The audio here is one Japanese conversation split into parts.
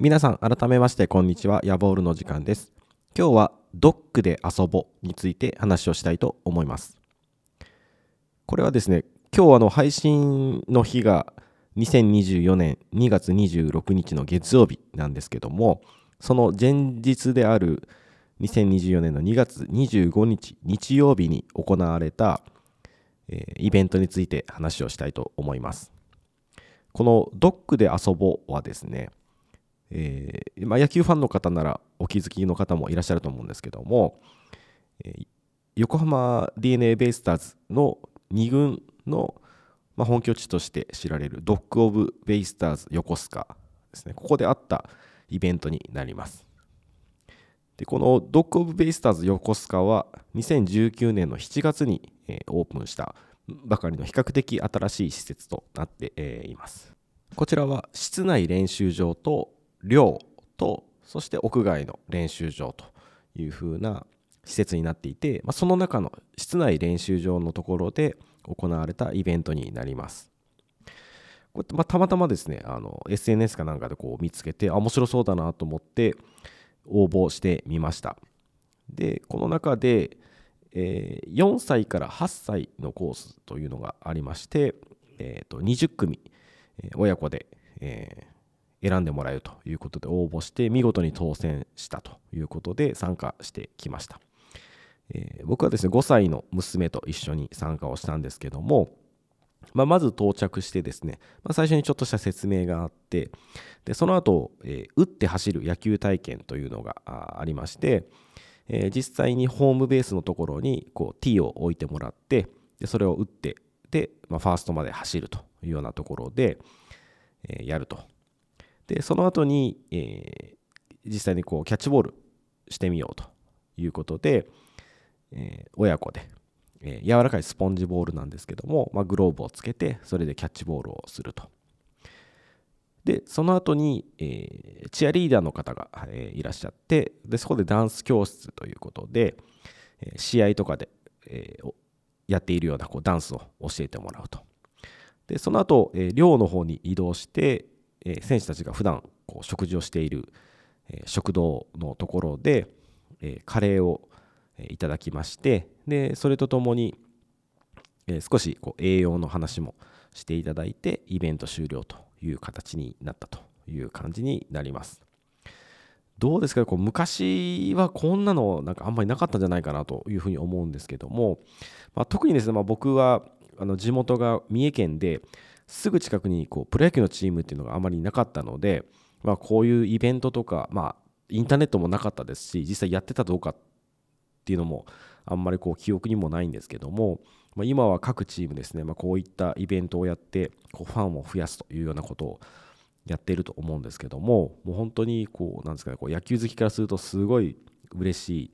皆さん改めましてこんにちは。ヤボールの時間です。今日はドッグで遊ぼについて話をしたいと思います。これはですね今日あの配信の日が2024年2月26日の月曜日なんですけどもその前日である2024年の2月25日日曜日に行われた、えー、イベントについて話をしたいと思います。このドッグで遊ぼはですねえー、まあ、野球ファンの方ならお気づきの方もいらっしゃると思うんですけども、えー、横浜 d n a ベイスターズの2軍の、まあ、本拠地として知られるドッグ・オブ・ベイスターズ横須賀ですね。ここであったイベントになります。でこのドッグ・オブ・ベイスターズ横須賀は2019年の7月に、えー、オープンしたばかりの比較的新しい施設となって、えー、います。こちらは室内練習場と寮とそして屋外の練習場というふうな施設になっていて、まあ、その中の室内練習場のところで行われたイベントになります。こうやって、まあ、たまたまですねあの SNS かなんかでこう見つけてあ面白そうだなと思って応募してみました。でこの中で、えー、4歳から8歳のコースというのがありまして、えー、と20組、えー、親子で、えー、選んでもらえるということで応募して見事に当選したということで参加してきました、えー、僕はですね5歳の娘と一緒に参加をしたんですけども、まあ、まず到着してですね、まあ、最初にちょっとした説明があってでその後、えー、打って走る野球体験というのがありまして、えー、実際にホームベースのところにこう T を置いてもらってでそれを打ってで、まあ、ファーストまで走るというようなところで、えー、やると。でその後に、えー、実際にこうキャッチボールしてみようということで、えー、親子で、えー、柔らかいスポンジボールなんですけども、まあ、グローブをつけてそれでキャッチボールをすると。でその後に、え、チアリーダーの方が、え、いらっしゃってでそこでダンス教室ということで、え、試合とかで、えー、やっているようなこうダンスを教えてもらうと。でその後、え、寮の方に移動して、え選手たちが普段こう食事をしている、え食堂のところで、えカレーをえいただきましてでそれとともに、え少しこう栄養の話もしていただいてイベント終了という形になったという感じになります。どうですかこう昔はこんなのなんかあんまりなかったんじゃないかなというふうに思うんですけども、まあ、特にですね、まあ、僕はあの地元が三重県ですぐ近くにこうプロ野球のチームっていうのがあまりなかったので、まあ、こういうイベントとか、まあ、インターネットもなかったですし実際やってたどうかっていうのもあんまりこう記憶にもないんですけども、まあ、今は各チームですね、まあ、こういったイベントをやってこうファンを増やすというようなことをやっていると思うんですけどももう本当にこうなんですかねこう野球好きからするとすごい嬉しい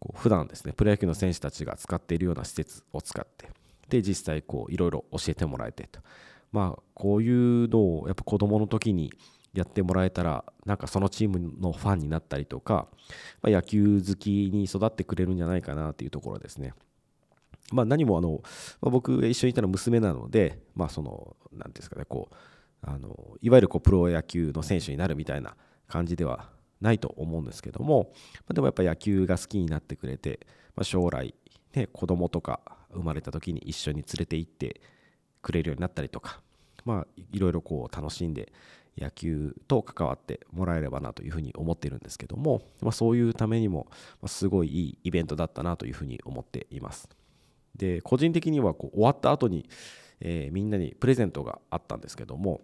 こう普段ですねプロ野球の選手たちが使っているような施設を使ってで実際こういろいろ教えてもらえてと。まあこういうのをやっぱ子供の時にやってもらえたらなんかそのチームのファンになったりとか、まあ、野球好きに育ってくれるんじゃないかなというところですね。まあ、何もあの、まあ、僕一緒にいたの娘なので、まあ、その何ですかねこうあのいわゆるこうプロ野球の選手になるみたいな感じではないと思うんですけども、まあ、でもやっぱ野球が好きになってくれて、まあ、将来、ね、子供とか生まれた時に一緒に連れて行ってくれるようになったりとか、まあ、いろいろこう楽しんで野球と関わってもらえればなというふうに思っているんですけども、まあ、そういうためにもすごいいいイベントだったなというふうに思っています。で個人的にはこう終わった後に、えー、みんなにプレゼントがあったんですけども、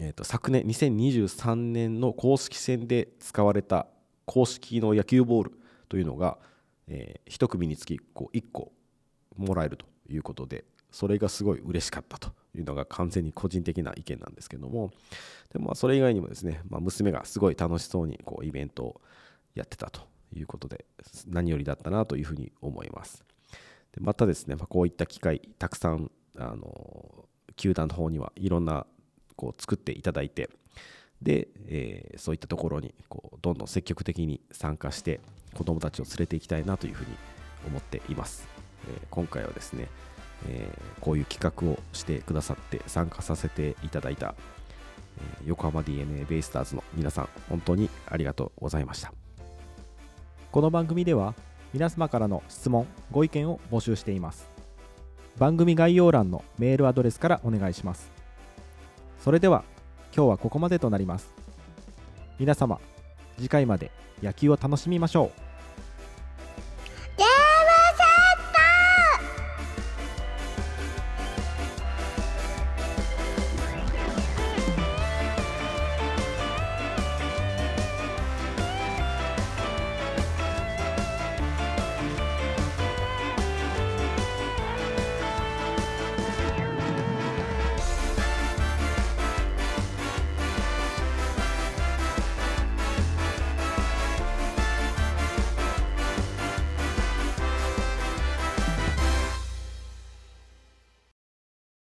えー、と昨年2023年の公式戦で使われた公式の野球ボールというのが、えー、1組につきこう1個もらえるということでそれがすごい嬉しかったというのが完全に個人的な意見なんですけどもでもそれ以外にもですね、まあ、娘がすごい楽しそうにこうイベントをやってたということで何よりだったなというふうに思います。でまたですね、まあ、こういった機会たくさんあの球団の方にはいろんなこう作っていただいてで、えー、そういったところにこうどんどん積極的に参加して子どもたちを連れていきたいなというふうに思っています、えー、今回はですね、えー、こういう企画をしてくださって参加させていただいた、え横浜 d n a ベイスターズの皆さん本当にありがとうございました。この番組では皆様からの質問ご意見を募集しています。番組概要欄のメールアドレスからお願いします。それでは今日はここまでとなります。皆様次回まで野球を楽しみましょう。